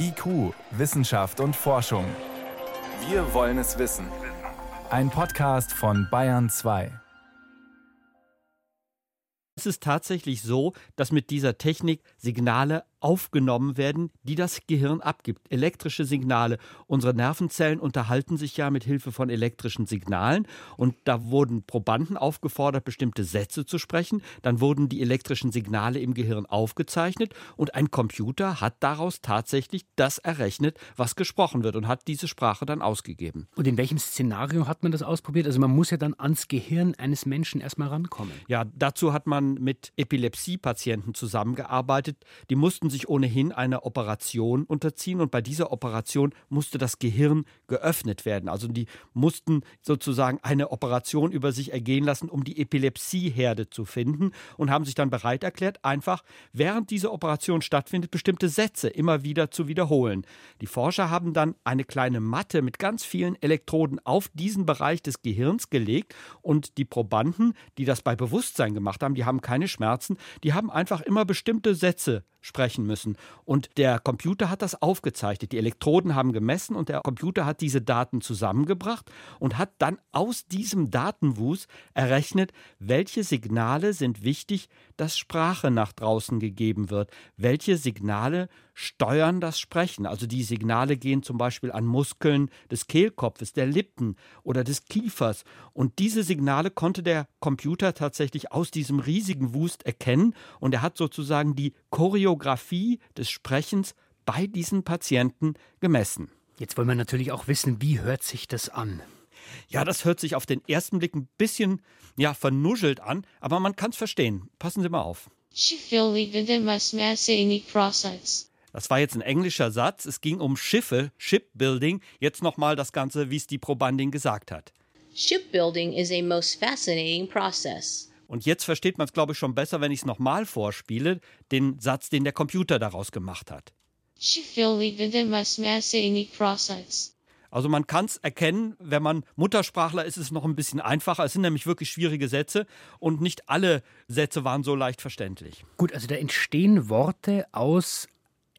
IQ, Wissenschaft und Forschung. Wir wollen es wissen. Ein Podcast von Bayern 2. Es ist tatsächlich so, dass mit dieser Technik Signale aufgenommen werden, die das Gehirn abgibt. Elektrische Signale. Unsere Nervenzellen unterhalten sich ja mit Hilfe von elektrischen Signalen und da wurden Probanden aufgefordert, bestimmte Sätze zu sprechen. Dann wurden die elektrischen Signale im Gehirn aufgezeichnet und ein Computer hat daraus tatsächlich das errechnet, was gesprochen wird und hat diese Sprache dann ausgegeben. Und in welchem Szenario hat man das ausprobiert? Also man muss ja dann ans Gehirn eines Menschen erstmal rankommen. Ja, dazu hat man mit Epilepsie-Patienten zusammengearbeitet. Die mussten mussten sich ohnehin einer Operation unterziehen und bei dieser Operation musste das Gehirn geöffnet werden. Also die mussten sozusagen eine Operation über sich ergehen lassen, um die Epilepsieherde zu finden und haben sich dann bereit erklärt, einfach während diese Operation stattfindet, bestimmte Sätze immer wieder zu wiederholen. Die Forscher haben dann eine kleine Matte mit ganz vielen Elektroden auf diesen Bereich des Gehirns gelegt und die Probanden, die das bei Bewusstsein gemacht haben, die haben keine Schmerzen, die haben einfach immer bestimmte Sätze sprechen müssen. Und der Computer hat das aufgezeichnet. Die Elektroden haben gemessen und der Computer hat diese Daten zusammengebracht und hat dann aus diesem Datenwust errechnet, welche Signale sind wichtig, dass Sprache nach draußen gegeben wird, welche Signale steuern das Sprechen. Also die Signale gehen zum Beispiel an Muskeln des Kehlkopfes, der Lippen oder des Kiefers. Und diese Signale konnte der Computer tatsächlich aus diesem riesigen Wust erkennen und er hat sozusagen die Choreografie des Sprechens bei diesen Patienten gemessen. Jetzt wollen wir natürlich auch wissen, wie hört sich das an? Ja, das hört sich auf den ersten Blick ein bisschen ja, vernuschelt an, aber man kann es verstehen. Passen Sie mal auf. Das war jetzt ein englischer Satz. Es ging um Schiffe, Shipbuilding. Jetzt nochmal das Ganze, wie es die Probandin gesagt hat. Shipbuilding is a most fascinating process. Und jetzt versteht man es, glaube ich, schon besser, wenn ich es nochmal vorspiele, den Satz, den der Computer daraus gemacht hat. Shipbuilding is a most fascinating process. Also man kann es erkennen, wenn man Muttersprachler ist, ist es noch ein bisschen einfacher. Es sind nämlich wirklich schwierige Sätze und nicht alle Sätze waren so leicht verständlich. Gut, also da entstehen Worte aus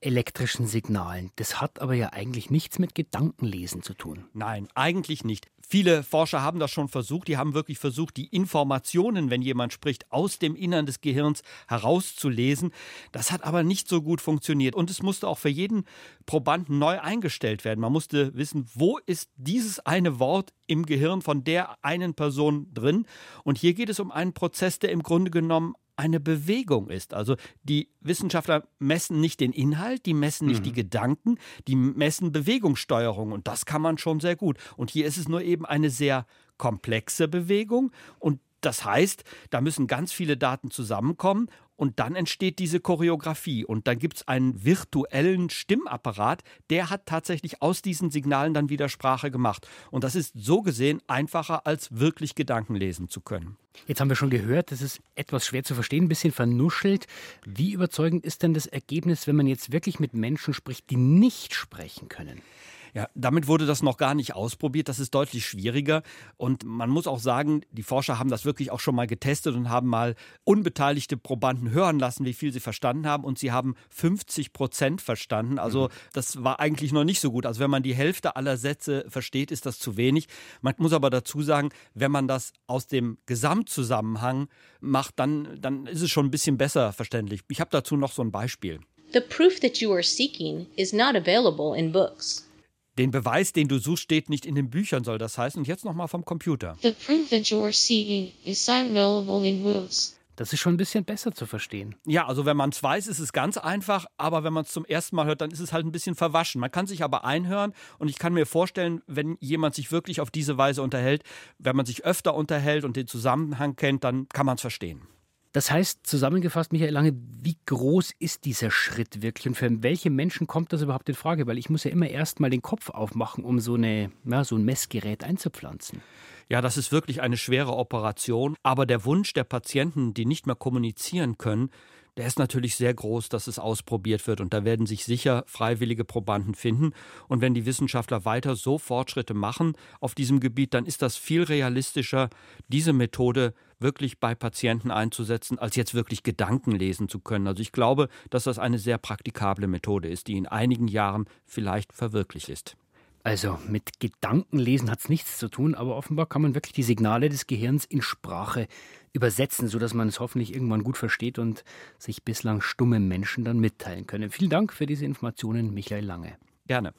elektrischen Signalen. Das hat aber ja eigentlich nichts mit Gedankenlesen zu tun. Nein, eigentlich nicht. Viele Forscher haben das schon versucht. Die haben wirklich versucht, die Informationen, wenn jemand spricht, aus dem Innern des Gehirns herauszulesen. Das hat aber nicht so gut funktioniert. Und es musste auch für jeden Probanden neu eingestellt werden. Man musste wissen, wo ist dieses eine Wort im Gehirn von der einen Person drin. Und hier geht es um einen Prozess, der im Grunde genommen eine Bewegung ist. Also die Wissenschaftler messen nicht den Inhalt, die messen nicht mhm. die Gedanken, die messen Bewegungssteuerung und das kann man schon sehr gut. Und hier ist es nur eben eine sehr komplexe Bewegung und das heißt, da müssen ganz viele Daten zusammenkommen und dann entsteht diese Choreografie. Und dann gibt es einen virtuellen Stimmapparat, der hat tatsächlich aus diesen Signalen dann wieder Sprache gemacht. Und das ist so gesehen einfacher, als wirklich Gedanken lesen zu können. Jetzt haben wir schon gehört, das ist etwas schwer zu verstehen, ein bisschen vernuschelt. Wie überzeugend ist denn das Ergebnis, wenn man jetzt wirklich mit Menschen spricht, die nicht sprechen können? Ja, damit wurde das noch gar nicht ausprobiert. Das ist deutlich schwieriger. Und man muss auch sagen, die Forscher haben das wirklich auch schon mal getestet und haben mal unbeteiligte Probanden hören lassen, wie viel sie verstanden haben. Und sie haben 50 Prozent verstanden. Also mhm. das war eigentlich noch nicht so gut. Also wenn man die Hälfte aller Sätze versteht, ist das zu wenig. Man muss aber dazu sagen, wenn man das aus dem Gesamtzusammenhang macht, dann, dann ist es schon ein bisschen besser verständlich. Ich habe dazu noch so ein Beispiel. The proof that you are seeking is not available in books. Den Beweis, den du suchst, steht nicht in den Büchern, soll das heißen. Und jetzt nochmal vom Computer. The proof that you are seeking is available in books. Das ist schon ein bisschen besser zu verstehen. Ja, also wenn man es weiß, ist es ganz einfach, aber wenn man es zum ersten Mal hört, dann ist es halt ein bisschen verwaschen. Man kann sich aber einhören und ich kann mir vorstellen, wenn jemand sich wirklich auf diese Weise unterhält, wenn man sich öfter unterhält und den Zusammenhang kennt, dann kann man es verstehen. Das heißt, zusammengefasst, Michael Lange, wie groß ist dieser Schritt wirklich und für welche Menschen kommt das überhaupt in Frage? Weil ich muss ja immer erst mal den Kopf aufmachen, um so, eine, ja, so ein Messgerät einzupflanzen. Ja, das ist wirklich eine schwere Operation. Aber der Wunsch der Patienten, die nicht mehr kommunizieren können, der ist natürlich sehr groß, dass es ausprobiert wird. Und da werden sich sicher freiwillige Probanden finden. Und wenn die Wissenschaftler weiter so Fortschritte machen auf diesem Gebiet, dann ist das viel realistischer, diese Methode wirklich bei Patienten einzusetzen, als jetzt wirklich Gedanken lesen zu können. Also ich glaube, dass das eine sehr praktikable Methode ist, die in einigen Jahren vielleicht verwirklicht ist. Also mit Gedankenlesen hat es nichts zu tun, aber offenbar kann man wirklich die Signale des Gehirns in Sprache übersetzen, sodass man es hoffentlich irgendwann gut versteht und sich bislang stumme Menschen dann mitteilen können. Vielen Dank für diese Informationen, Michael Lange. Gerne.